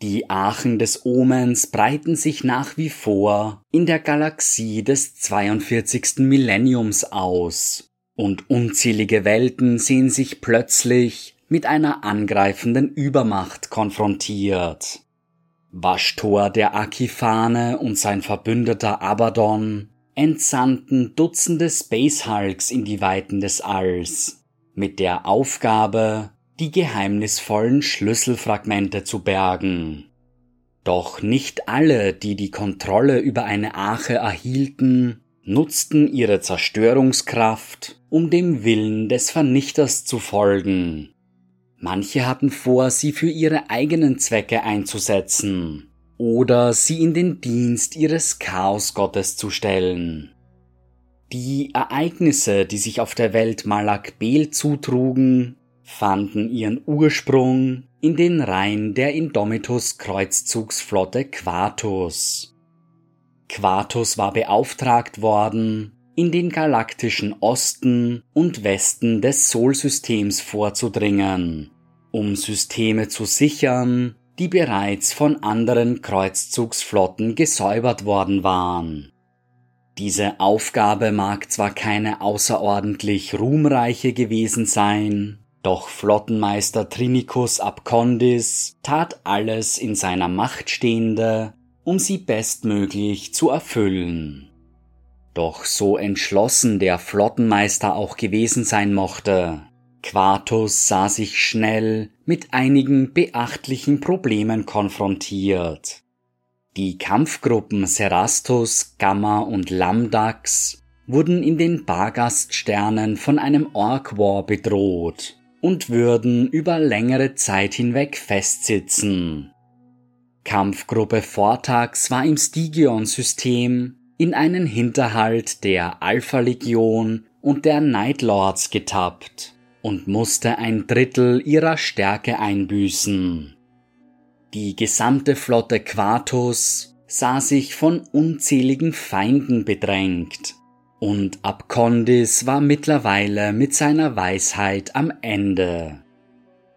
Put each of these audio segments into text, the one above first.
Die Aachen des Omens breiten sich nach wie vor in der Galaxie des 42. Millenniums aus, und unzählige Welten sehen sich plötzlich mit einer angreifenden Übermacht konfrontiert. Waschtor der Akifane und sein Verbündeter Abaddon entsandten Dutzende Space Hulks in die Weiten des Alls, mit der Aufgabe, die geheimnisvollen Schlüsselfragmente zu bergen. Doch nicht alle, die die Kontrolle über eine Arche erhielten, nutzten ihre Zerstörungskraft, um dem Willen des Vernichters zu folgen. Manche hatten vor, sie für ihre eigenen Zwecke einzusetzen oder sie in den Dienst ihres Chaosgottes zu stellen. Die Ereignisse, die sich auf der Welt Malak Bel zutrugen, fanden ihren Ursprung in den Reihen der Indomitus Kreuzzugsflotte Quartus. Quartus war beauftragt worden, in den galaktischen Osten und Westen des Solsystems vorzudringen, um Systeme zu sichern, die bereits von anderen Kreuzzugsflotten gesäubert worden waren. Diese Aufgabe mag zwar keine außerordentlich ruhmreiche gewesen sein, doch Flottenmeister Trinicus Abcondis tat alles in seiner Macht Stehende, um sie bestmöglich zu erfüllen. Doch so entschlossen der Flottenmeister auch gewesen sein mochte, Quartus sah sich schnell mit einigen beachtlichen Problemen konfrontiert. Die Kampfgruppen Serastus, Gamma und Lambdax wurden in den Bargaststernen von einem Ork War bedroht und würden über längere Zeit hinweg festsitzen. Kampfgruppe Vortax war im Stygion-System in einen Hinterhalt der Alpha-Legion und der Nightlords getappt und musste ein Drittel ihrer Stärke einbüßen. Die gesamte Flotte Quartus sah sich von unzähligen Feinden bedrängt und Abkondis war mittlerweile mit seiner Weisheit am Ende.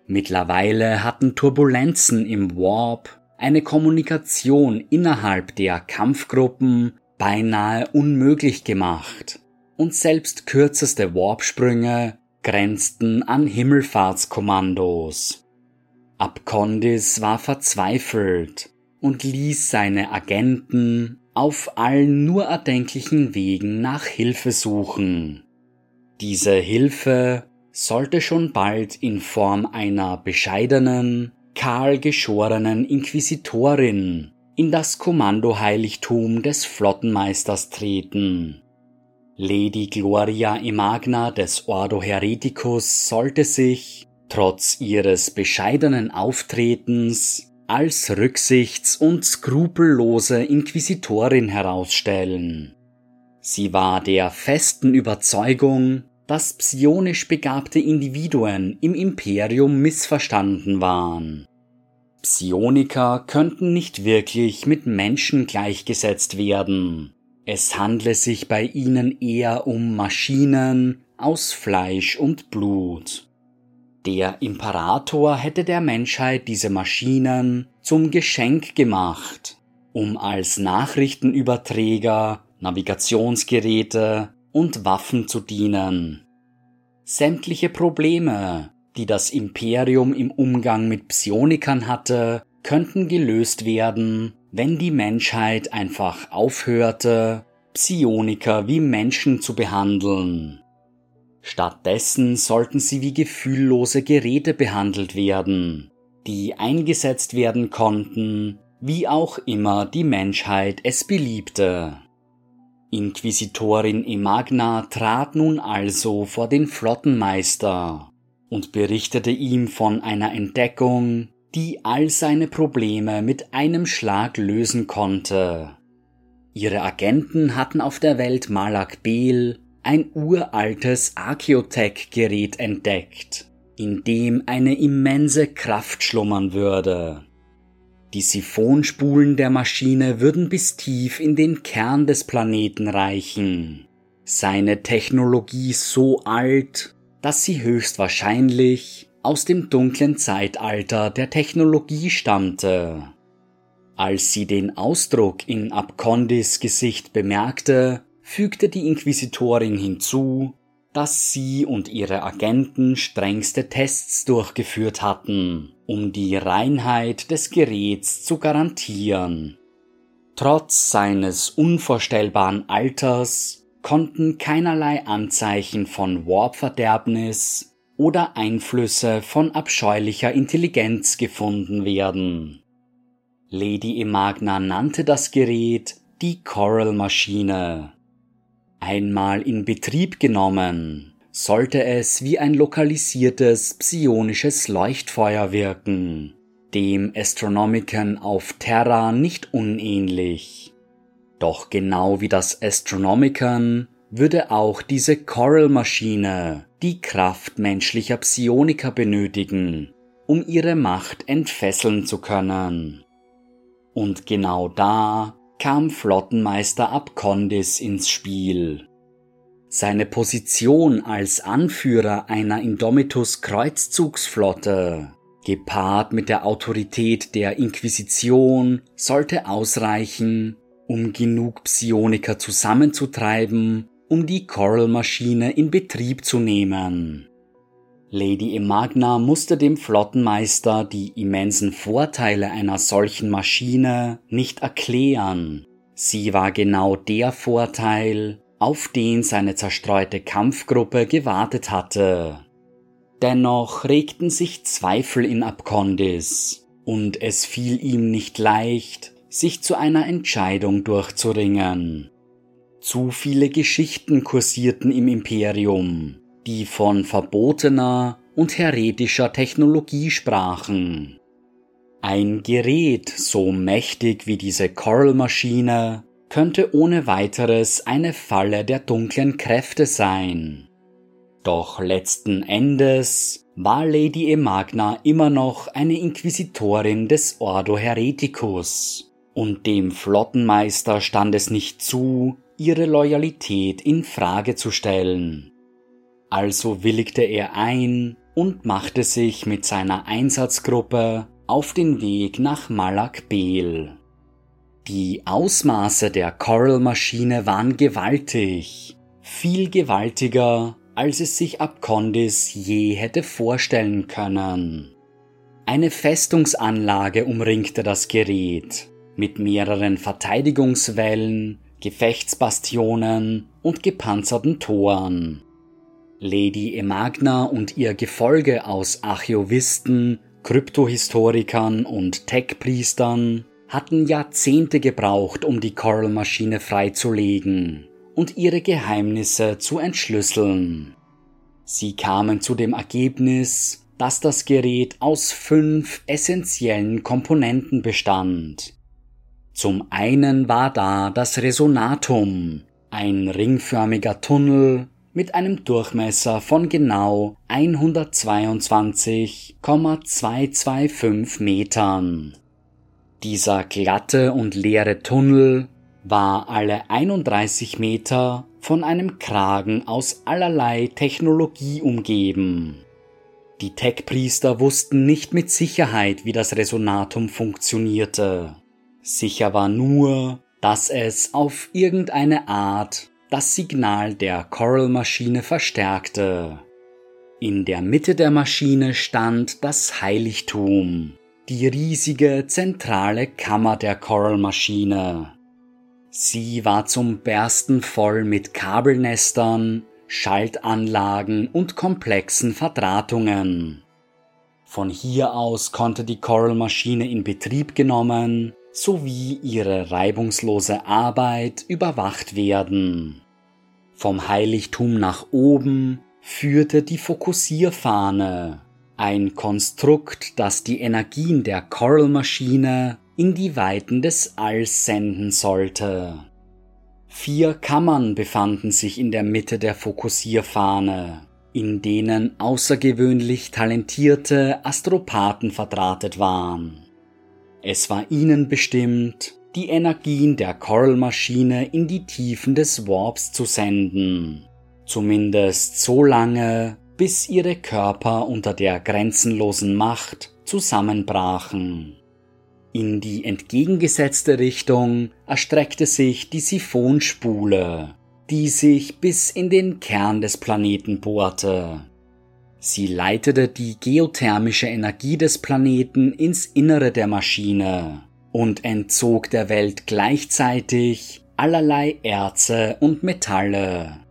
Mittlerweile hatten Turbulenzen im Warp eine Kommunikation innerhalb der Kampfgruppen beinahe unmöglich gemacht und selbst kürzeste Warpsprünge grenzten an Himmelfahrtskommandos. Abkondis war verzweifelt und ließ seine Agenten auf allen nur erdenklichen Wegen nach Hilfe suchen. Diese Hilfe sollte schon bald in Form einer bescheidenen, kahl geschorenen Inquisitorin in das Kommandoheiligtum des Flottenmeisters treten. Lady Gloria Imagna des Ordo Hereticus sollte sich, trotz ihres bescheidenen Auftretens, als rücksichts- und skrupellose Inquisitorin herausstellen. Sie war der festen Überzeugung, dass psionisch begabte Individuen im Imperium missverstanden waren. Psioniker könnten nicht wirklich mit Menschen gleichgesetzt werden. Es handle sich bei ihnen eher um Maschinen aus Fleisch und Blut. Der Imperator hätte der Menschheit diese Maschinen zum Geschenk gemacht, um als Nachrichtenüberträger, Navigationsgeräte und Waffen zu dienen. Sämtliche Probleme, die das Imperium im Umgang mit Psionikern hatte, könnten gelöst werden, wenn die Menschheit einfach aufhörte, Psioniker wie Menschen zu behandeln. Stattdessen sollten sie wie gefühllose Geräte behandelt werden, die eingesetzt werden konnten, wie auch immer die Menschheit es beliebte. Inquisitorin Emagna trat nun also vor den Flottenmeister und berichtete ihm von einer Entdeckung, die all seine Probleme mit einem Schlag lösen konnte. Ihre Agenten hatten auf der Welt Malak Bel ein uraltes Archeotech-Gerät entdeckt, in dem eine immense Kraft schlummern würde. Die Siphonspulen der Maschine würden bis tief in den Kern des Planeten reichen. Seine Technologie so alt, dass sie höchstwahrscheinlich aus dem dunklen Zeitalter der Technologie stammte. Als sie den Ausdruck in Abcondis Gesicht bemerkte, fügte die Inquisitorin hinzu, dass sie und ihre Agenten strengste Tests durchgeführt hatten, um die Reinheit des Geräts zu garantieren. Trotz seines unvorstellbaren Alters konnten keinerlei Anzeichen von Warpverderbnis oder Einflüsse von abscheulicher Intelligenz gefunden werden. Lady Emagna nannte das Gerät die Coral-Maschine. Einmal in Betrieb genommen, sollte es wie ein lokalisiertes psionisches Leuchtfeuer wirken, dem Astronomicon auf Terra nicht unähnlich. Doch genau wie das Astronomicon würde auch diese Coral-Maschine die Kraft menschlicher Psioniker benötigen, um ihre Macht entfesseln zu können. Und genau da kam Flottenmeister Abkondis ins Spiel. Seine Position als Anführer einer Indomitus Kreuzzugsflotte gepaart mit der Autorität der Inquisition, sollte ausreichen, um genug Psioniker zusammenzutreiben, um die Coral-Maschine in Betrieb zu nehmen. Lady Emagna musste dem Flottenmeister die immensen Vorteile einer solchen Maschine nicht erklären. Sie war genau der Vorteil, auf den seine zerstreute Kampfgruppe gewartet hatte. Dennoch regten sich Zweifel in Abkondis, und es fiel ihm nicht leicht, sich zu einer Entscheidung durchzuringen. Zu viele Geschichten kursierten im Imperium, die von verbotener und heretischer Technologie sprachen. Ein Gerät so mächtig wie diese Coral-Maschine könnte ohne weiteres eine Falle der dunklen Kräfte sein. Doch letzten Endes war Lady Emagna immer noch eine Inquisitorin des Ordo Hereticus, und dem Flottenmeister stand es nicht zu, ihre Loyalität in Frage zu stellen. Also willigte er ein und machte sich mit seiner Einsatzgruppe auf den Weg nach Malak Bel. Die Ausmaße der Coral-Maschine waren gewaltig, viel gewaltiger als es sich Abkondis je hätte vorstellen können. Eine Festungsanlage umringte das Gerät mit mehreren Verteidigungswellen, Gefechtsbastionen und gepanzerten Toren. Lady Emagna und ihr Gefolge aus Archäovisten, Kryptohistorikern und Tech-Priestern hatten Jahrzehnte gebraucht, um die Coral-Maschine freizulegen und ihre Geheimnisse zu entschlüsseln. Sie kamen zu dem Ergebnis, dass das Gerät aus fünf essentiellen Komponenten bestand. Zum einen war da das Resonatum, ein ringförmiger Tunnel mit einem Durchmesser von genau 122,225 Metern. Dieser glatte und leere Tunnel war alle 31 Meter von einem Kragen aus allerlei Technologie umgeben. Die Tech-Priester wussten nicht mit Sicherheit, wie das Resonatum funktionierte. Sicher war nur, dass es auf irgendeine Art das Signal der Coral-Maschine verstärkte. In der Mitte der Maschine stand das Heiligtum, die riesige zentrale Kammer der Coral-Maschine. Sie war zum Bersten voll mit Kabelnestern, Schaltanlagen und komplexen Verdrahtungen. Von hier aus konnte die Coral-Maschine in Betrieb genommen sowie ihre reibungslose Arbeit überwacht werden. Vom Heiligtum nach oben führte die Fokussierfahne, ein Konstrukt, das die Energien der Coral-Maschine in die Weiten des Alls senden sollte. Vier Kammern befanden sich in der Mitte der Fokussierfahne, in denen außergewöhnlich talentierte Astropathen verdrahtet waren. Es war ihnen bestimmt, die Energien der Coral-Maschine in die Tiefen des Warps zu senden, zumindest so lange, bis ihre Körper unter der grenzenlosen Macht zusammenbrachen. In die entgegengesetzte Richtung erstreckte sich die Siphonspule, die sich bis in den Kern des Planeten bohrte. Sie leitete die geothermische Energie des Planeten ins Innere der Maschine und entzog der Welt gleichzeitig allerlei Erze und Metalle.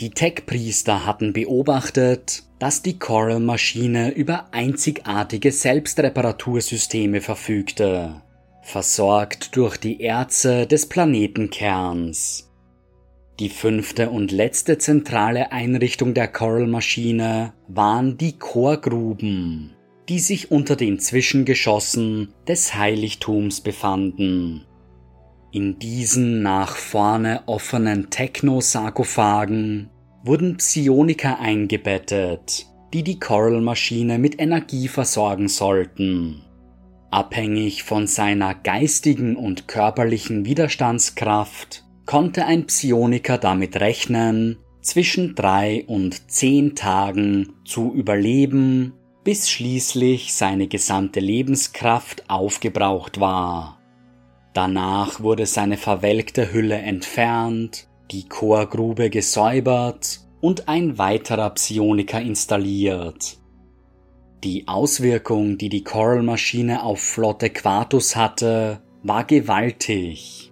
Die Tech-Priester hatten beobachtet, dass die Coral-Maschine über einzigartige Selbstreparatursysteme verfügte, versorgt durch die Erze des Planetenkerns. Die fünfte und letzte zentrale Einrichtung der Coral-Maschine waren die Chorgruben, die sich unter den Zwischengeschossen des Heiligtums befanden. In diesen nach vorne offenen Techno-Sarkophagen wurden Psioniker eingebettet, die die Coral-Maschine mit Energie versorgen sollten. Abhängig von seiner geistigen und körperlichen Widerstandskraft konnte ein Psioniker damit rechnen, zwischen drei und zehn Tagen zu überleben, bis schließlich seine gesamte Lebenskraft aufgebraucht war. Danach wurde seine verwelkte Hülle entfernt die Chorgrube gesäubert und ein weiterer Psioniker installiert. Die Auswirkung, die die Coral-Maschine auf Flotte Quartus hatte, war gewaltig.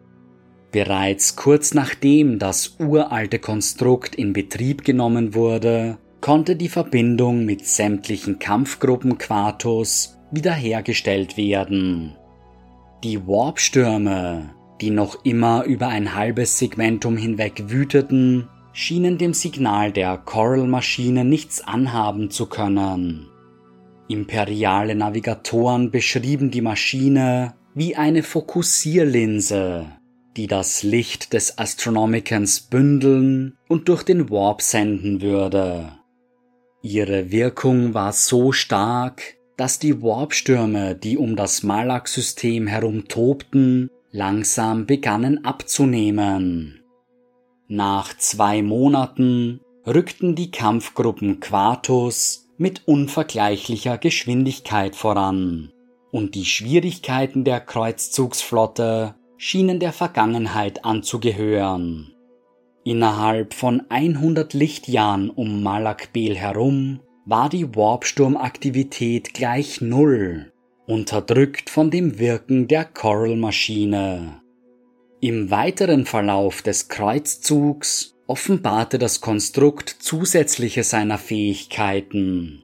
Bereits kurz nachdem das uralte Konstrukt in Betrieb genommen wurde, konnte die Verbindung mit sämtlichen Kampfgruppen Quartus wiederhergestellt werden. Die Warpstürme, die noch immer über ein halbes Segmentum hinweg wüteten, schienen dem Signal der Coral-Maschine nichts anhaben zu können. Imperiale Navigatoren beschrieben die Maschine wie eine Fokussierlinse, die das Licht des Astronomicans bündeln und durch den Warp senden würde. Ihre Wirkung war so stark, dass die Warpstürme, die um das Malak-System herum tobten, langsam begannen abzunehmen. Nach zwei Monaten rückten die Kampfgruppen Quartus mit unvergleichlicher Geschwindigkeit voran, und die Schwierigkeiten der Kreuzzugsflotte schienen der Vergangenheit anzugehören. Innerhalb von 100 Lichtjahren um Malakbel herum war die Warpsturmaktivität gleich Null unterdrückt von dem Wirken der Coral-Maschine. Im weiteren Verlauf des Kreuzzugs offenbarte das Konstrukt zusätzliche seiner Fähigkeiten.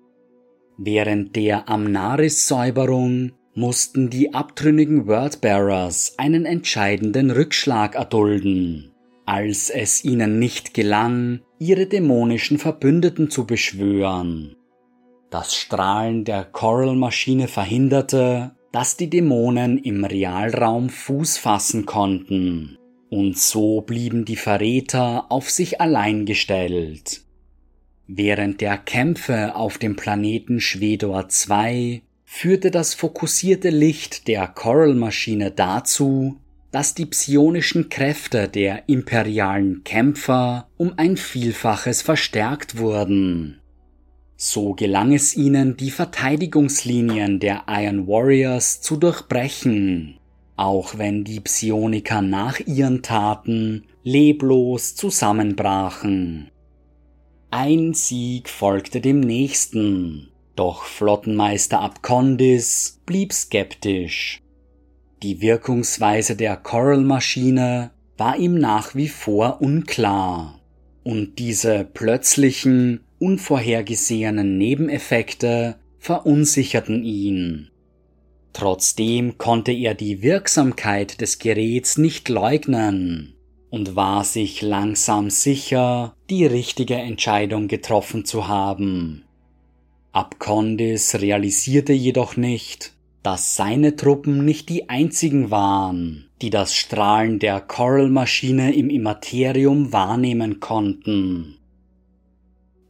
Während der Amnaris-Säuberung mussten die abtrünnigen Wordbearers einen entscheidenden Rückschlag erdulden, als es ihnen nicht gelang, ihre dämonischen Verbündeten zu beschwören. Das Strahlen der Coral-Maschine verhinderte, dass die Dämonen im Realraum Fuß fassen konnten, und so blieben die Verräter auf sich allein gestellt. Während der Kämpfe auf dem Planeten Schwedor 2 führte das fokussierte Licht der Coral-Maschine dazu, dass die psionischen Kräfte der imperialen Kämpfer um ein Vielfaches verstärkt wurden. So gelang es ihnen, die Verteidigungslinien der Iron Warriors zu durchbrechen, auch wenn die Psioniker nach ihren Taten leblos zusammenbrachen. Ein Sieg folgte dem nächsten, doch Flottenmeister Abkondis blieb skeptisch. Die Wirkungsweise der Coral-Maschine war ihm nach wie vor unklar, und diese plötzlichen, unvorhergesehenen Nebeneffekte verunsicherten ihn. Trotzdem konnte er die Wirksamkeit des Geräts nicht leugnen und war sich langsam sicher, die richtige Entscheidung getroffen zu haben. Abkondis realisierte jedoch nicht, dass seine Truppen nicht die einzigen waren, die das Strahlen der Coral-Maschine im Immaterium wahrnehmen konnten.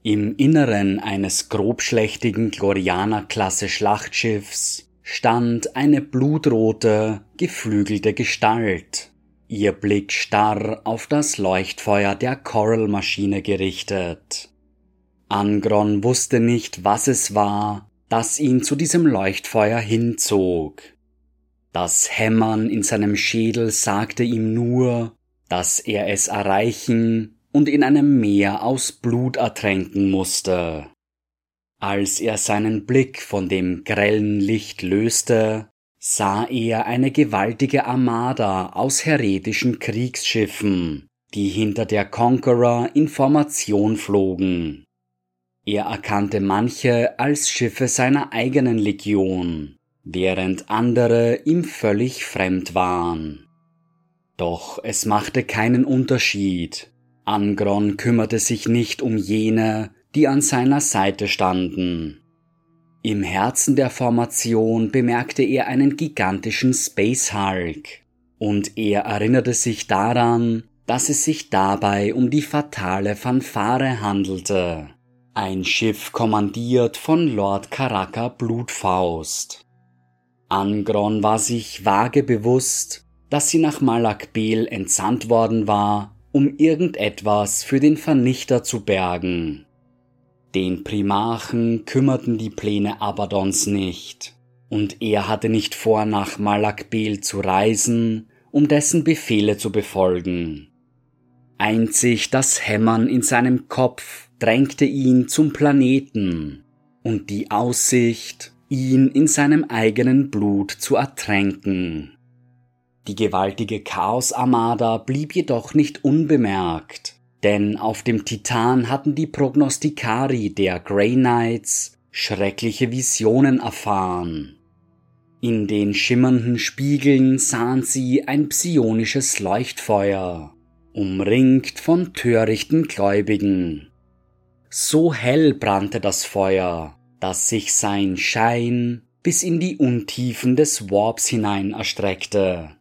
Im Inneren eines grobschlächtigen Glorianer-Klasse Schlachtschiffs stand eine blutrote, geflügelte Gestalt, ihr Blick starr auf das Leuchtfeuer der Coral-Maschine gerichtet. Angron wusste nicht, was es war, das ihn zu diesem Leuchtfeuer hinzog. Das Hämmern in seinem Schädel sagte ihm nur, dass er es erreichen und in einem Meer aus Blut ertränken musste. Als er seinen Blick von dem grellen Licht löste, sah er eine gewaltige Armada aus heretischen Kriegsschiffen, die hinter der Conqueror in Formation flogen. Er erkannte manche als Schiffe seiner eigenen Legion, während andere ihm völlig fremd waren. Doch es machte keinen Unterschied. Angron kümmerte sich nicht um jene, die an seiner Seite standen. Im Herzen der Formation bemerkte er einen gigantischen Space Hulk, und er erinnerte sich daran, dass es sich dabei um die fatale Fanfare handelte, ein Schiff kommandiert von Lord Karaka Blutfaust. Angron war sich vage bewusst, dass sie nach Malakbel entsandt worden war, um irgendetwas für den Vernichter zu bergen. Den Primarchen kümmerten die Pläne Abadons nicht, und er hatte nicht vor, nach Malakbel zu reisen, um dessen Befehle zu befolgen. Einzig das Hämmern in seinem Kopf drängte ihn zum Planeten, und die Aussicht, ihn in seinem eigenen Blut zu ertränken. Die gewaltige Chaos-Armada blieb jedoch nicht unbemerkt denn auf dem Titan hatten die Prognostikari der Grey Knights schreckliche Visionen erfahren. In den schimmernden Spiegeln sahen sie ein psionisches Leuchtfeuer, umringt von törichten Gläubigen. So hell brannte das Feuer, dass sich sein Schein bis in die Untiefen des Warps hinein erstreckte.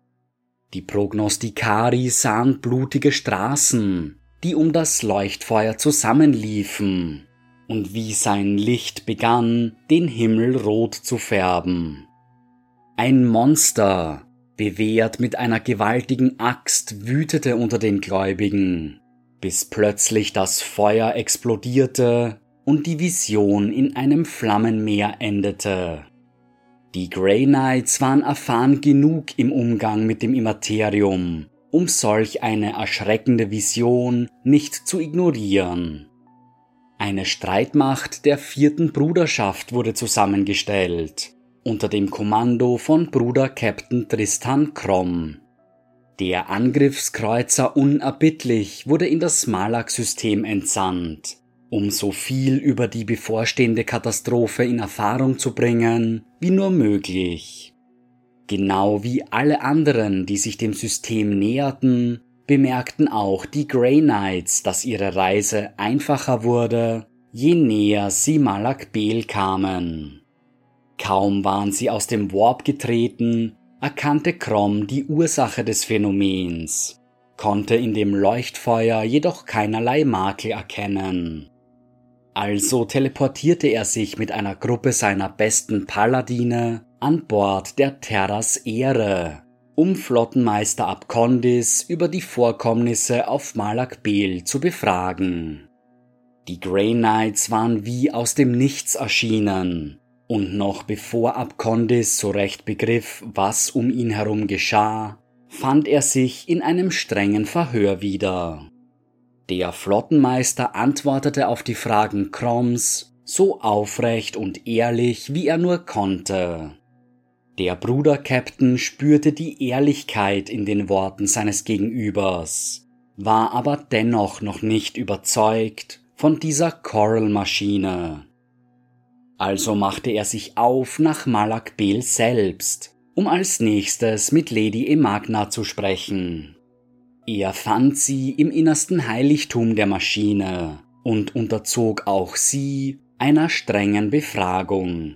Die Prognostikari sahen blutige Straßen, die um das Leuchtfeuer zusammenliefen, und wie sein Licht begann, den Himmel rot zu färben. Ein Monster, bewehrt mit einer gewaltigen Axt, wütete unter den Gläubigen, bis plötzlich das Feuer explodierte und die Vision in einem Flammenmeer endete. Die Grey Knights waren erfahren genug im Umgang mit dem Immaterium um solch eine erschreckende Vision nicht zu ignorieren. Eine Streitmacht der vierten Bruderschaft wurde zusammengestellt, unter dem Kommando von Bruder Captain Tristan Krom. Der Angriffskreuzer Unerbittlich wurde in das Malak-System entsandt, um so viel über die bevorstehende Katastrophe in Erfahrung zu bringen wie nur möglich. Genau wie alle anderen, die sich dem System näherten, bemerkten auch die Grey Knights, dass ihre Reise einfacher wurde, je näher sie Malak Bel kamen. Kaum waren sie aus dem Warp getreten, erkannte Krom die Ursache des Phänomens, konnte in dem Leuchtfeuer jedoch keinerlei Makel erkennen. Also teleportierte er sich mit einer Gruppe seiner besten Paladine an Bord der Terras Ehre, um Flottenmeister Abkondis über die Vorkommnisse auf Malak Bel zu befragen. Die Grey Knights waren wie aus dem Nichts erschienen, und noch bevor Abkondis so recht begriff, was um ihn herum geschah, fand er sich in einem strengen Verhör wieder. Der Flottenmeister antwortete auf die Fragen Kroms so aufrecht und ehrlich, wie er nur konnte. Der Bruder-Captain spürte die Ehrlichkeit in den Worten seines Gegenübers, war aber dennoch noch nicht überzeugt von dieser Coral-Maschine. Also machte er sich auf nach Malak Bel selbst, um als nächstes mit Lady Emagna zu sprechen. Er fand sie im innersten Heiligtum der Maschine und unterzog auch sie einer strengen Befragung.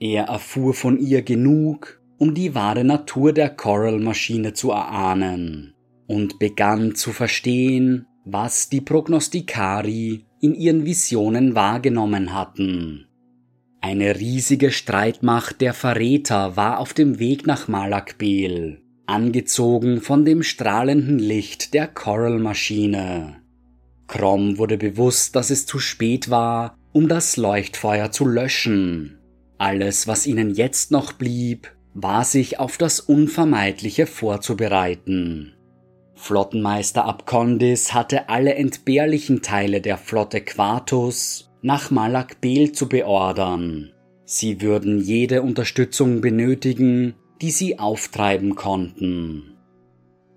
Er erfuhr von ihr genug, um die wahre Natur der Coral-Maschine zu erahnen und begann zu verstehen, was die Prognostikari in ihren Visionen wahrgenommen hatten. Eine riesige Streitmacht der Verräter war auf dem Weg nach Malakbel, angezogen von dem strahlenden Licht der Coral-Maschine. Krom wurde bewusst, dass es zu spät war, um das Leuchtfeuer zu löschen. Alles, was ihnen jetzt noch blieb, war sich auf das Unvermeidliche vorzubereiten. Flottenmeister Abkondis hatte alle entbehrlichen Teile der Flotte Quartus nach Malak Bel zu beordern. Sie würden jede Unterstützung benötigen, die sie auftreiben konnten.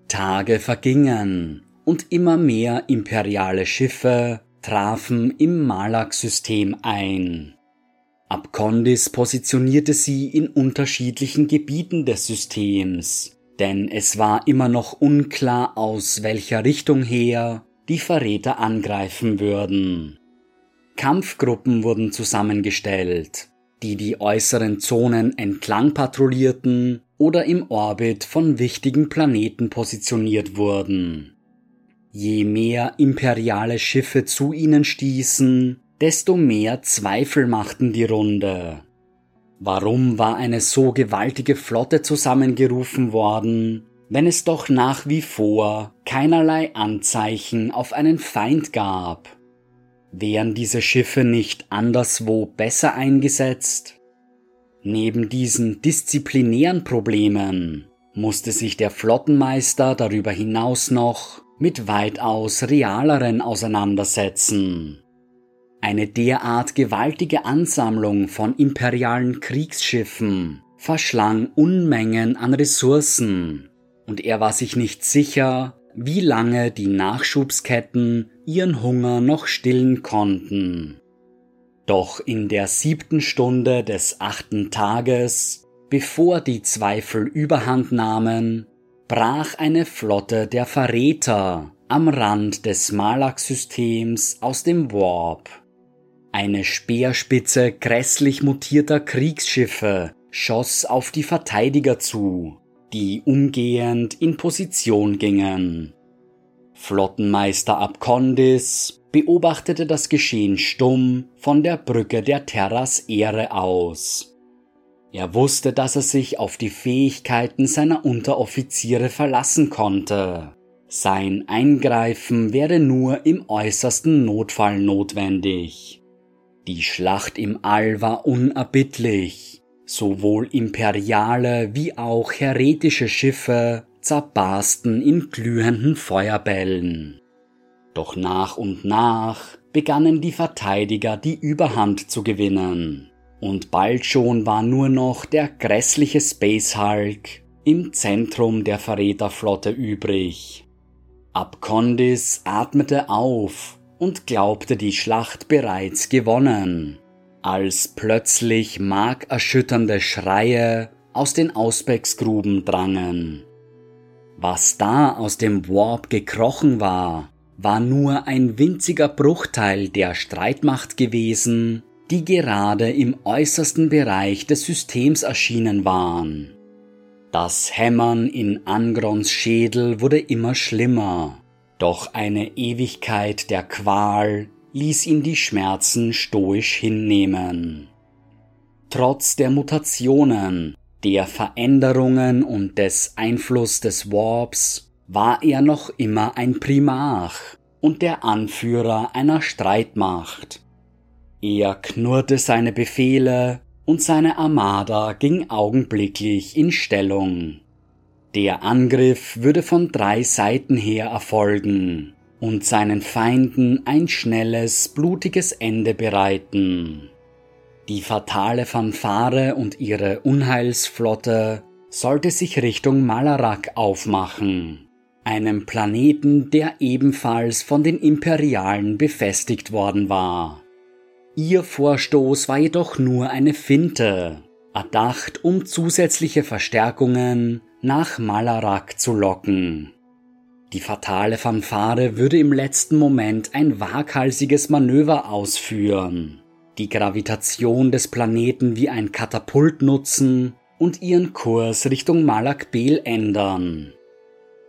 Tage vergingen und immer mehr imperiale Schiffe trafen im Malak-System ein. Abkondis positionierte sie in unterschiedlichen Gebieten des Systems, denn es war immer noch unklar, aus welcher Richtung her die Verräter angreifen würden. Kampfgruppen wurden zusammengestellt, die die äußeren Zonen entlang patrouillierten oder im Orbit von wichtigen Planeten positioniert wurden. Je mehr imperiale Schiffe zu ihnen stießen, desto mehr Zweifel machten die Runde. Warum war eine so gewaltige Flotte zusammengerufen worden, wenn es doch nach wie vor keinerlei Anzeichen auf einen Feind gab? Wären diese Schiffe nicht anderswo besser eingesetzt? Neben diesen disziplinären Problemen musste sich der Flottenmeister darüber hinaus noch mit weitaus realeren auseinandersetzen. Eine derart gewaltige Ansammlung von imperialen Kriegsschiffen verschlang Unmengen an Ressourcen, und er war sich nicht sicher, wie lange die Nachschubsketten ihren Hunger noch stillen konnten. Doch in der siebten Stunde des achten Tages, bevor die Zweifel überhand nahmen, brach eine Flotte der Verräter am Rand des Malak-Systems aus dem Warp. Eine Speerspitze grässlich mutierter Kriegsschiffe schoss auf die Verteidiger zu, die umgehend in Position gingen. Flottenmeister Abkondis beobachtete das Geschehen stumm von der Brücke der Terras Ehre aus. Er wusste, dass er sich auf die Fähigkeiten seiner Unteroffiziere verlassen konnte. Sein Eingreifen wäre nur im äußersten Notfall notwendig. Die Schlacht im All war unerbittlich. Sowohl imperiale wie auch heretische Schiffe zerbarsten in glühenden Feuerbällen. Doch nach und nach begannen die Verteidiger die Überhand zu gewinnen und bald schon war nur noch der grässliche Space Hulk im Zentrum der Verräterflotte übrig. Abkondis atmete auf und glaubte die Schlacht bereits gewonnen, als plötzlich markerschütternde Schreie aus den Ausbecksgruben drangen. Was da aus dem Warp gekrochen war, war nur ein winziger Bruchteil der Streitmacht gewesen, die gerade im äußersten Bereich des Systems erschienen waren. Das Hämmern in Angrons Schädel wurde immer schlimmer, doch eine Ewigkeit der Qual ließ ihn die Schmerzen stoisch hinnehmen. Trotz der Mutationen, der Veränderungen und des Einfluss des Warps war er noch immer ein Primarch und der Anführer einer Streitmacht, er knurrte seine Befehle und seine Armada ging augenblicklich in Stellung. Der Angriff würde von drei Seiten her erfolgen und seinen Feinden ein schnelles, blutiges Ende bereiten. Die fatale Fanfare und ihre Unheilsflotte sollte sich Richtung Malarak aufmachen, einem Planeten, der ebenfalls von den Imperialen befestigt worden war. Ihr Vorstoß war jedoch nur eine Finte, erdacht, um zusätzliche Verstärkungen nach Malarak zu locken. Die fatale Fanfare würde im letzten Moment ein waghalsiges Manöver ausführen, die Gravitation des Planeten wie ein Katapult nutzen und ihren Kurs Richtung Malak Bel ändern.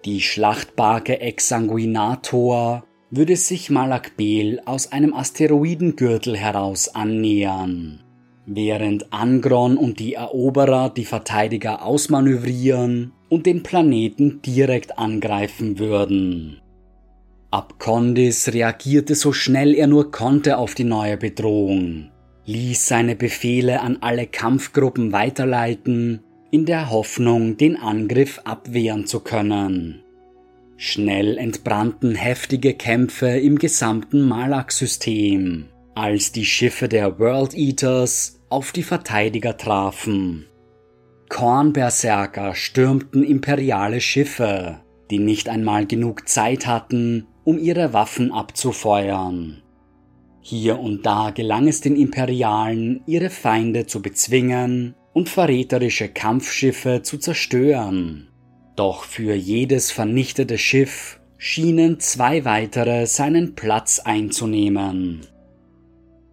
Die Schlachtbarke Exsanguinator würde sich Malakbel aus einem Asteroidengürtel heraus annähern, während Angron und die Eroberer die Verteidiger ausmanövrieren und den Planeten direkt angreifen würden. Abkondis reagierte so schnell er nur konnte auf die neue Bedrohung, ließ seine Befehle an alle Kampfgruppen weiterleiten, in der Hoffnung, den Angriff abwehren zu können. Schnell entbrannten heftige Kämpfe im gesamten Malak-System, als die Schiffe der World Eaters auf die Verteidiger trafen. Kornberserker stürmten imperiale Schiffe, die nicht einmal genug Zeit hatten, um ihre Waffen abzufeuern. Hier und da gelang es den Imperialen, ihre Feinde zu bezwingen und verräterische Kampfschiffe zu zerstören. Doch für jedes vernichtete Schiff schienen zwei weitere seinen Platz einzunehmen.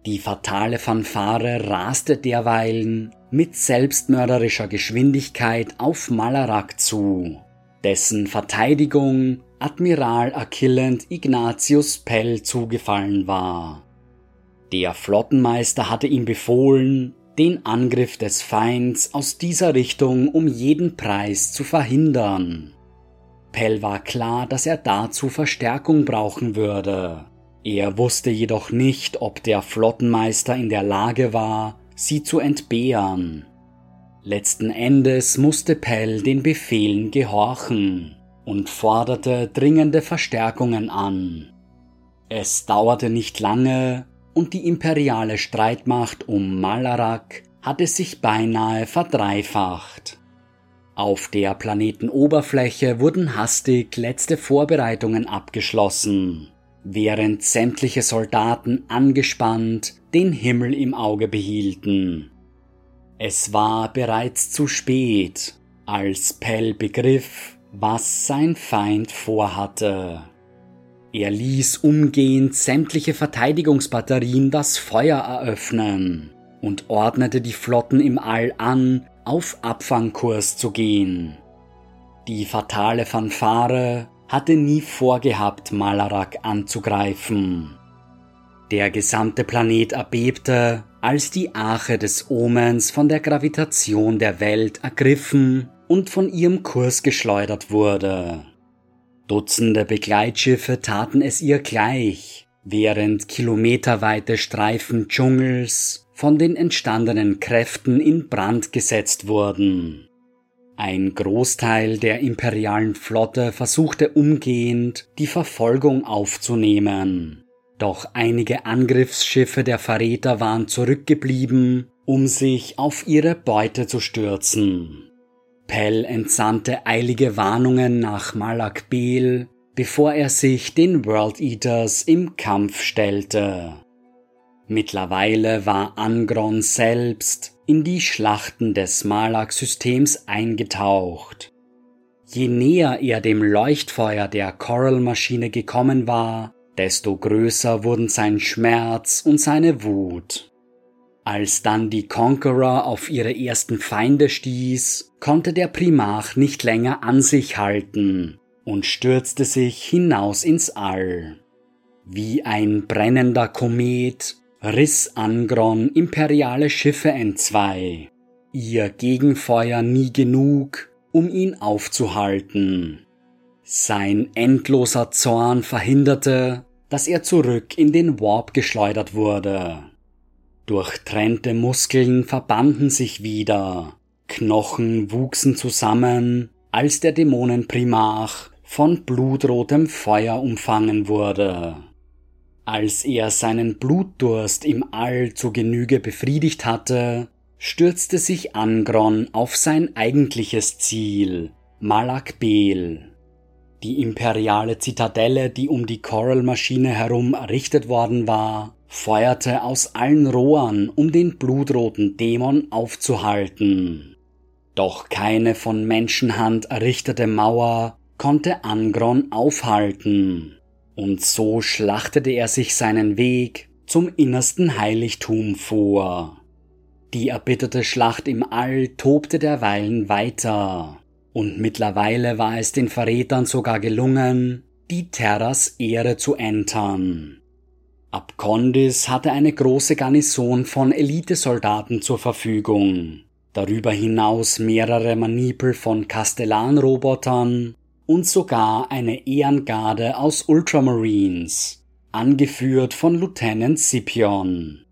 Die fatale Fanfare raste derweilen mit selbstmörderischer Geschwindigkeit auf Malarak zu, dessen Verteidigung Admiral Achillent Ignatius Pell zugefallen war. Der Flottenmeister hatte ihm befohlen, den Angriff des Feinds aus dieser Richtung um jeden Preis zu verhindern. Pell war klar, dass er dazu Verstärkung brauchen würde. Er wusste jedoch nicht, ob der Flottenmeister in der Lage war, sie zu entbehren. Letzten Endes musste Pell den Befehlen gehorchen und forderte dringende Verstärkungen an. Es dauerte nicht lange, und die imperiale Streitmacht um Malarak hatte sich beinahe verdreifacht. Auf der Planetenoberfläche wurden hastig letzte Vorbereitungen abgeschlossen, während sämtliche Soldaten angespannt den Himmel im Auge behielten. Es war bereits zu spät, als Pell begriff, was sein Feind vorhatte. Er ließ umgehend sämtliche Verteidigungsbatterien das Feuer eröffnen und ordnete die Flotten im All an, auf Abfangkurs zu gehen. Die fatale Fanfare hatte nie vorgehabt, Malarak anzugreifen. Der gesamte Planet erbebte, als die Arche des Omens von der Gravitation der Welt ergriffen und von ihrem Kurs geschleudert wurde. Dutzende Begleitschiffe taten es ihr gleich, während kilometerweite Streifen Dschungels von den entstandenen Kräften in Brand gesetzt wurden. Ein Großteil der imperialen Flotte versuchte umgehend, die Verfolgung aufzunehmen. Doch einige Angriffsschiffe der Verräter waren zurückgeblieben, um sich auf ihre Beute zu stürzen. Pell entsandte eilige Warnungen nach Malak Bel, bevor er sich den World Eaters im Kampf stellte. Mittlerweile war Angron selbst in die Schlachten des Malak-Systems eingetaucht. Je näher er dem Leuchtfeuer der Coral-Maschine gekommen war, desto größer wurden sein Schmerz und seine Wut. Als dann die Conqueror auf ihre ersten Feinde stieß, konnte der Primarch nicht länger an sich halten und stürzte sich hinaus ins All. Wie ein brennender Komet riss Angron imperiale Schiffe entzwei, ihr Gegenfeuer nie genug, um ihn aufzuhalten. Sein endloser Zorn verhinderte, dass er zurück in den Warp geschleudert wurde. Durchtrennte Muskeln verbanden sich wieder, Knochen wuchsen zusammen, als der Dämonenprimarch von blutrotem Feuer umfangen wurde. Als er seinen Blutdurst im All zu Genüge befriedigt hatte, stürzte sich Angron auf sein eigentliches Ziel, Malak Bel. Die imperiale Zitadelle, die um die Coral-Maschine herum errichtet worden war, feuerte aus allen Rohren, um den blutroten Dämon aufzuhalten. Doch keine von Menschenhand errichtete Mauer konnte Angron aufhalten, und so schlachtete er sich seinen Weg zum innersten Heiligtum vor. Die erbitterte Schlacht im All tobte derweilen weiter, und mittlerweile war es den Verrätern sogar gelungen, die Terras Ehre zu entern. Abkondis hatte eine große Garnison von Elitesoldaten zur Verfügung, darüber hinaus mehrere Manipel von Kastellanrobotern und sogar eine Ehrengarde aus Ultramarines, angeführt von Lieutenant Scipion.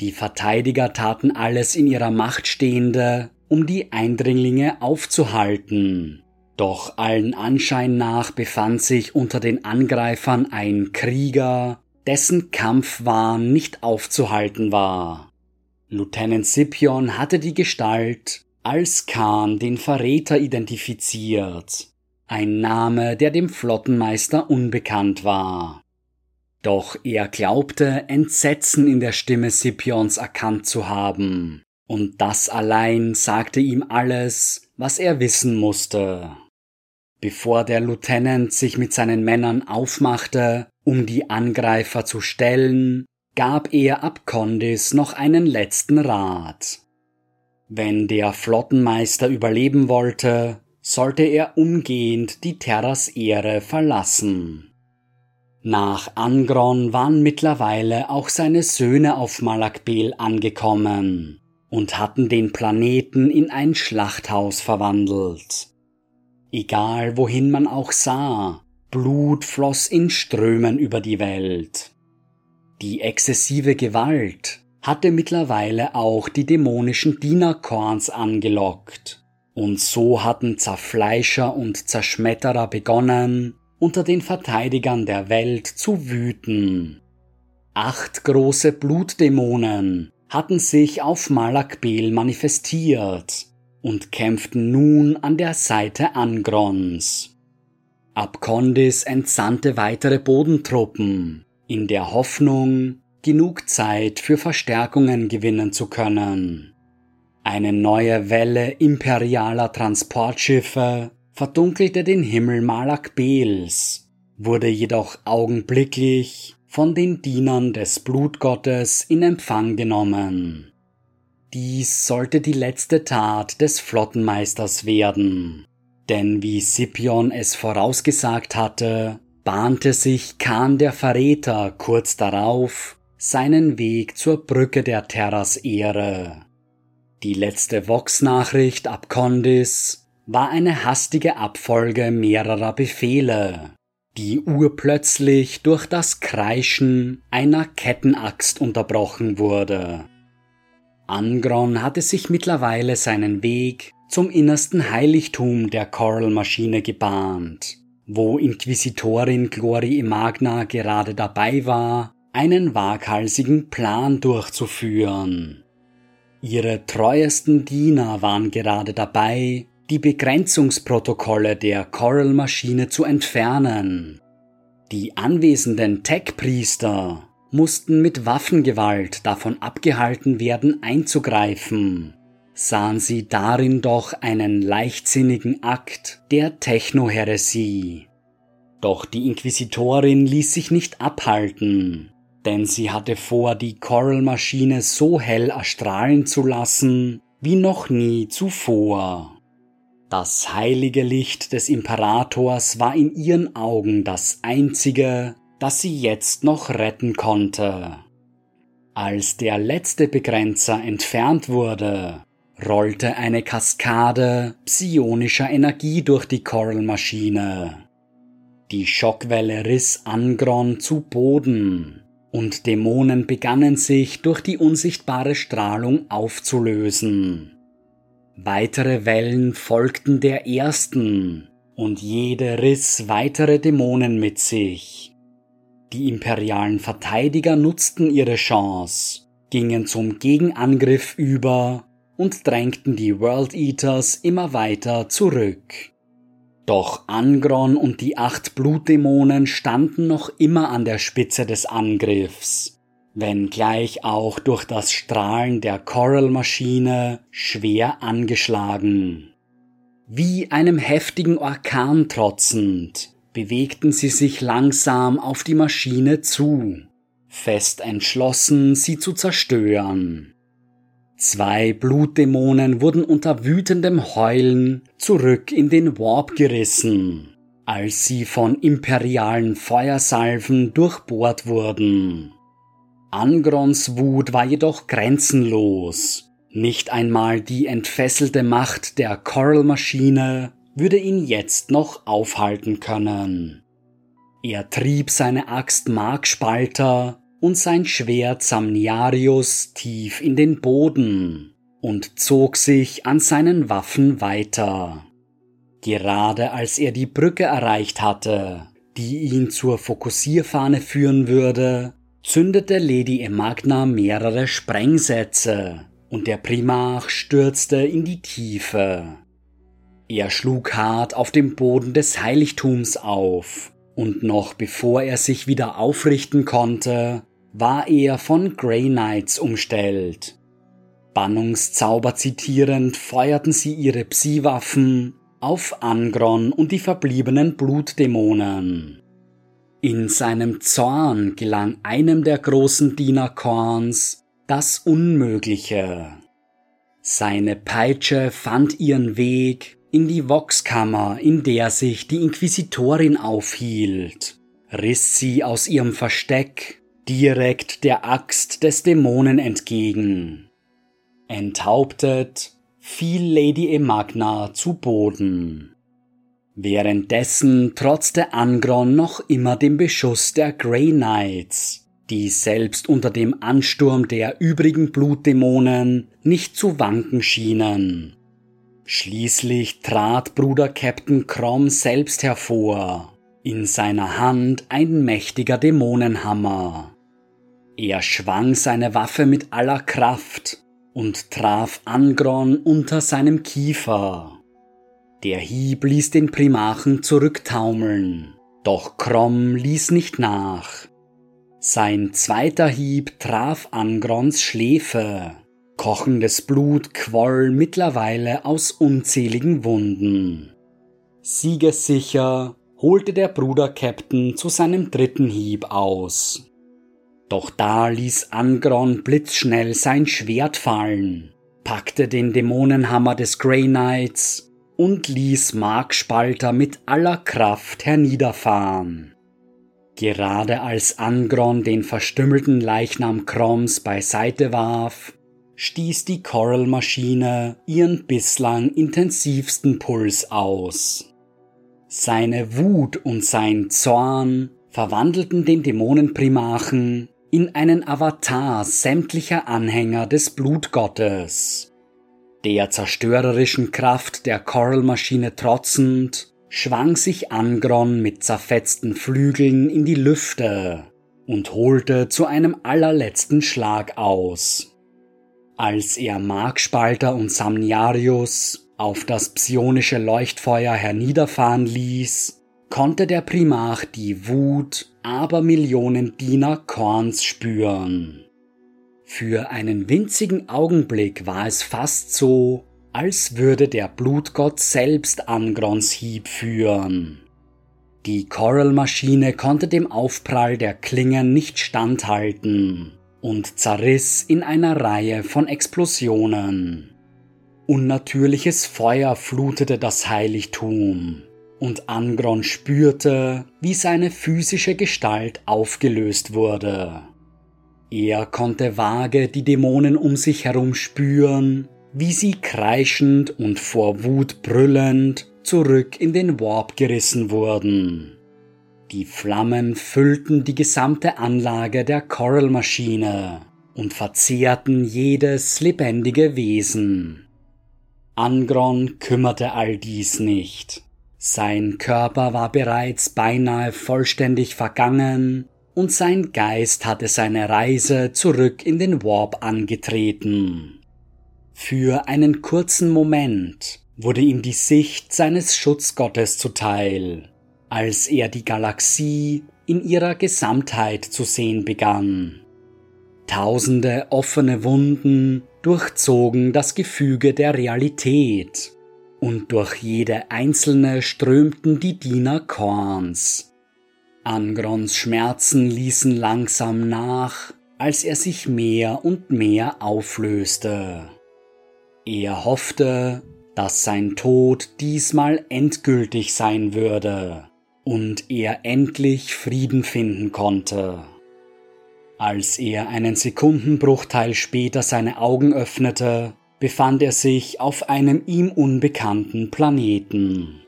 Die Verteidiger taten alles in ihrer Macht Stehende, um die Eindringlinge aufzuhalten. Doch allen Anschein nach befand sich unter den Angreifern ein Krieger, dessen Kampfwahn nicht aufzuhalten war. Lieutenant Scipion hatte die Gestalt als Khan den Verräter identifiziert, ein Name, der dem Flottenmeister unbekannt war. Doch er glaubte Entsetzen in der Stimme Scipions erkannt zu haben, und das allein sagte ihm alles, was er wissen musste. Bevor der Lieutenant sich mit seinen Männern aufmachte, um die Angreifer zu stellen, gab er Abkondis noch einen letzten Rat. Wenn der Flottenmeister überleben wollte, sollte er umgehend die Terras Ehre verlassen. Nach Angron waren mittlerweile auch seine Söhne auf Malakbel angekommen und hatten den Planeten in ein Schlachthaus verwandelt. Egal wohin man auch sah, Blut floss in Strömen über die Welt. Die exzessive Gewalt hatte mittlerweile auch die dämonischen Dienerkorns angelockt, und so hatten Zerfleischer und Zerschmetterer begonnen, unter den Verteidigern der Welt zu wüten. Acht große Blutdämonen hatten sich auf Malakbel manifestiert und kämpften nun an der Seite Angrons. Abkondis entsandte weitere Bodentruppen, in der Hoffnung, genug Zeit für Verstärkungen gewinnen zu können. Eine neue Welle imperialer Transportschiffe verdunkelte den Himmel Malakbels, wurde jedoch augenblicklich von den Dienern des Blutgottes in Empfang genommen. Dies sollte die letzte Tat des Flottenmeisters werden, denn wie Scipion es vorausgesagt hatte, bahnte sich Khan der Verräter kurz darauf seinen Weg zur Brücke der Terras Ehre. Die letzte Vox-Nachricht ab Condis war eine hastige Abfolge mehrerer Befehle, die urplötzlich durch das Kreischen einer Kettenaxt unterbrochen wurde. Angron hatte sich mittlerweile seinen Weg zum innersten Heiligtum der Coral-Maschine gebahnt, wo Inquisitorin Glory Magna gerade dabei war, einen waghalsigen Plan durchzuführen. Ihre treuesten Diener waren gerade dabei, die Begrenzungsprotokolle der Coral-Maschine zu entfernen. Die anwesenden Tech-Priester mussten mit Waffengewalt davon abgehalten werden, einzugreifen, sahen sie darin doch einen leichtsinnigen Akt der Technoheresie. Doch die Inquisitorin ließ sich nicht abhalten, denn sie hatte vor, die Coral-Maschine so hell erstrahlen zu lassen wie noch nie zuvor. Das heilige Licht des Imperators war in ihren Augen das einzige, das sie jetzt noch retten konnte. Als der letzte Begrenzer entfernt wurde, rollte eine Kaskade psionischer Energie durch die Coral-Maschine. Die Schockwelle riss Angron zu Boden, und Dämonen begannen sich durch die unsichtbare Strahlung aufzulösen. Weitere Wellen folgten der ersten, und jede riss weitere Dämonen mit sich. Die imperialen Verteidiger nutzten ihre Chance, gingen zum Gegenangriff über und drängten die World Eaters immer weiter zurück. Doch Angron und die acht Blutdämonen standen noch immer an der Spitze des Angriffs wenngleich auch durch das Strahlen der Coral-Maschine schwer angeschlagen. Wie einem heftigen Orkan trotzend, bewegten sie sich langsam auf die Maschine zu, fest entschlossen, sie zu zerstören. Zwei Blutdämonen wurden unter wütendem Heulen zurück in den Warp gerissen, als sie von imperialen Feuersalven durchbohrt wurden. Angrons Wut war jedoch grenzenlos. Nicht einmal die entfesselte Macht der Coral-Maschine würde ihn jetzt noch aufhalten können. Er trieb seine Axt Markspalter und sein Schwert Samniarius tief in den Boden und zog sich an seinen Waffen weiter. Gerade als er die Brücke erreicht hatte, die ihn zur Fokussierfahne führen würde, zündete Lady Emagna mehrere Sprengsätze und der Primarch stürzte in die Tiefe. Er schlug hart auf dem Boden des Heiligtums auf, und noch bevor er sich wieder aufrichten konnte, war er von Grey Knights umstellt. Bannungszauber zitierend feuerten sie ihre Psi-Waffen auf Angron und die verbliebenen Blutdämonen. In seinem Zorn gelang einem der großen Diener Korns das Unmögliche. Seine Peitsche fand ihren Weg in die Voxkammer, in der sich die Inquisitorin aufhielt, riss sie aus ihrem Versteck direkt der Axt des Dämonen entgegen. Enthauptet fiel Lady Emagna zu Boden. Währenddessen trotzte Angron noch immer dem Beschuss der Grey Knights, die selbst unter dem Ansturm der übrigen Blutdämonen nicht zu wanken schienen. Schließlich trat Bruder Captain Crom selbst hervor, in seiner Hand ein mächtiger Dämonenhammer. Er schwang seine Waffe mit aller Kraft und traf Angron unter seinem Kiefer. Der Hieb ließ den Primachen zurücktaumeln, doch Krom ließ nicht nach. Sein zweiter Hieb traf Angrons Schläfe. Kochendes Blut quoll mittlerweile aus unzähligen Wunden. Siegessicher holte der Bruder Captain zu seinem dritten Hieb aus. Doch da ließ Angron blitzschnell sein Schwert fallen, packte den Dämonenhammer des Grey Knights und ließ Markspalter mit aller Kraft herniederfahren. Gerade als Angron den verstümmelten Leichnam Kroms beiseite warf, stieß die Coral-Maschine ihren bislang intensivsten Puls aus. Seine Wut und sein Zorn verwandelten den Dämonenprimachen in einen Avatar sämtlicher Anhänger des Blutgottes. Der zerstörerischen Kraft der Coral-Maschine trotzend, schwang sich Angron mit zerfetzten Flügeln in die Lüfte und holte zu einem allerletzten Schlag aus. Als er Markspalter und Samniarius auf das psionische Leuchtfeuer herniederfahren ließ, konnte der Primarch die Wut aber Millionen Diener Korns spüren. Für einen winzigen Augenblick war es fast so, als würde der Blutgott selbst Angrons Hieb führen. Die Coral-Maschine konnte dem Aufprall der Klingen nicht standhalten und zerriss in einer Reihe von Explosionen. Unnatürliches Feuer flutete das Heiligtum und Angron spürte, wie seine physische Gestalt aufgelöst wurde. Er konnte vage die Dämonen um sich herum spüren, wie sie kreischend und vor Wut brüllend zurück in den Warp gerissen wurden. Die Flammen füllten die gesamte Anlage der Coral-Maschine und verzehrten jedes lebendige Wesen. Angron kümmerte all dies nicht. Sein Körper war bereits beinahe vollständig vergangen und sein Geist hatte seine Reise zurück in den Warp angetreten. Für einen kurzen Moment wurde ihm die Sicht seines Schutzgottes zuteil, als er die Galaxie in ihrer Gesamtheit zu sehen begann. Tausende offene Wunden durchzogen das Gefüge der Realität und durch jede einzelne strömten die Diener Korns. Angrons Schmerzen ließen langsam nach, als er sich mehr und mehr auflöste. Er hoffte, dass sein Tod diesmal endgültig sein würde und er endlich Frieden finden konnte. Als er einen Sekundenbruchteil später seine Augen öffnete, befand er sich auf einem ihm unbekannten Planeten.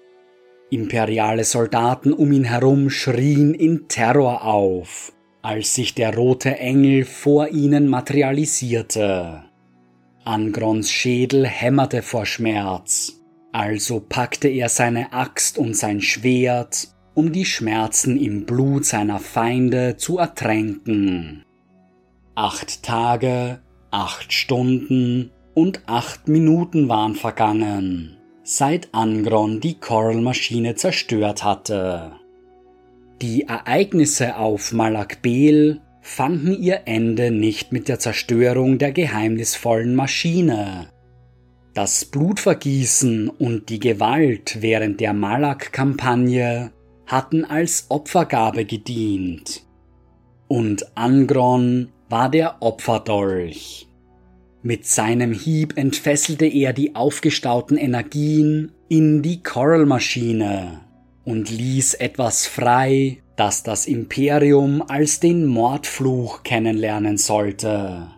Imperiale Soldaten um ihn herum schrien in Terror auf, als sich der rote Engel vor ihnen materialisierte. Angrons Schädel hämmerte vor Schmerz, also packte er seine Axt und sein Schwert, um die Schmerzen im Blut seiner Feinde zu ertränken. Acht Tage, acht Stunden und acht Minuten waren vergangen seit Angron die Coral-Maschine zerstört hatte. Die Ereignisse auf Malakbel fanden ihr Ende nicht mit der Zerstörung der geheimnisvollen Maschine. Das Blutvergießen und die Gewalt während der Malak-Kampagne hatten als Opfergabe gedient. Und Angron war der Opferdolch. Mit seinem Hieb entfesselte er die aufgestauten Energien in die Coral-Maschine und ließ etwas frei, das das Imperium als den Mordfluch kennenlernen sollte.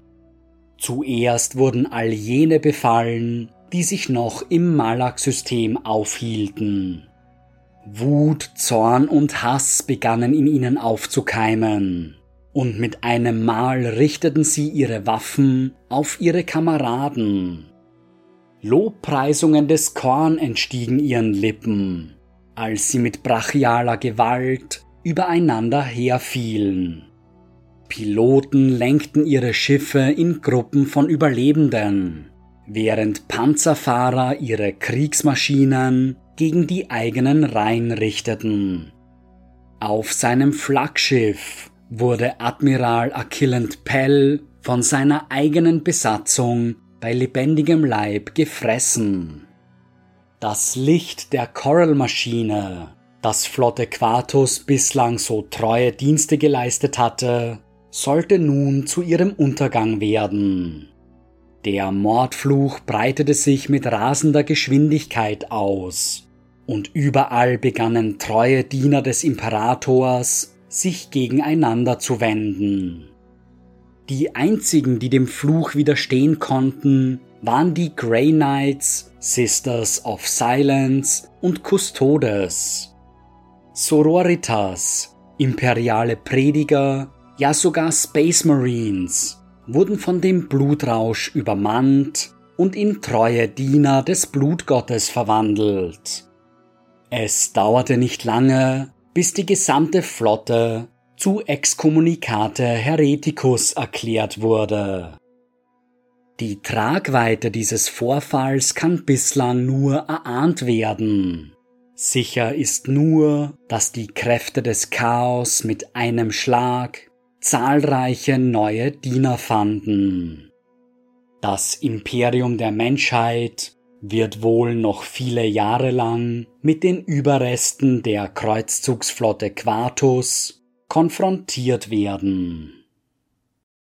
Zuerst wurden all jene befallen, die sich noch im Malak-System aufhielten. Wut, Zorn und Hass begannen in ihnen aufzukeimen und mit einem Mal richteten sie ihre Waffen auf ihre Kameraden. Lobpreisungen des Korn entstiegen ihren Lippen, als sie mit brachialer Gewalt übereinander herfielen. Piloten lenkten ihre Schiffe in Gruppen von Überlebenden, während Panzerfahrer ihre Kriegsmaschinen gegen die eigenen Reihen richteten. Auf seinem Flaggschiff wurde Admiral Achilland Pell von seiner eigenen Besatzung bei lebendigem Leib gefressen. Das Licht der Coral-Maschine, das Flotte Quartus bislang so treue Dienste geleistet hatte, sollte nun zu ihrem Untergang werden. Der Mordfluch breitete sich mit rasender Geschwindigkeit aus, und überall begannen treue Diener des Imperators sich gegeneinander zu wenden. Die einzigen, die dem Fluch widerstehen konnten, waren die Grey Knights, Sisters of Silence und Custodes. Sororitas, imperiale Prediger, ja sogar Space Marines wurden von dem Blutrausch übermannt und in treue Diener des Blutgottes verwandelt. Es dauerte nicht lange, bis die gesamte Flotte zu Excommunicate Hereticus erklärt wurde. Die Tragweite dieses Vorfalls kann bislang nur erahnt werden. Sicher ist nur, dass die Kräfte des Chaos mit einem Schlag zahlreiche neue Diener fanden. Das Imperium der Menschheit wird wohl noch viele Jahre lang mit den Überresten der Kreuzzugsflotte Quartus konfrontiert werden.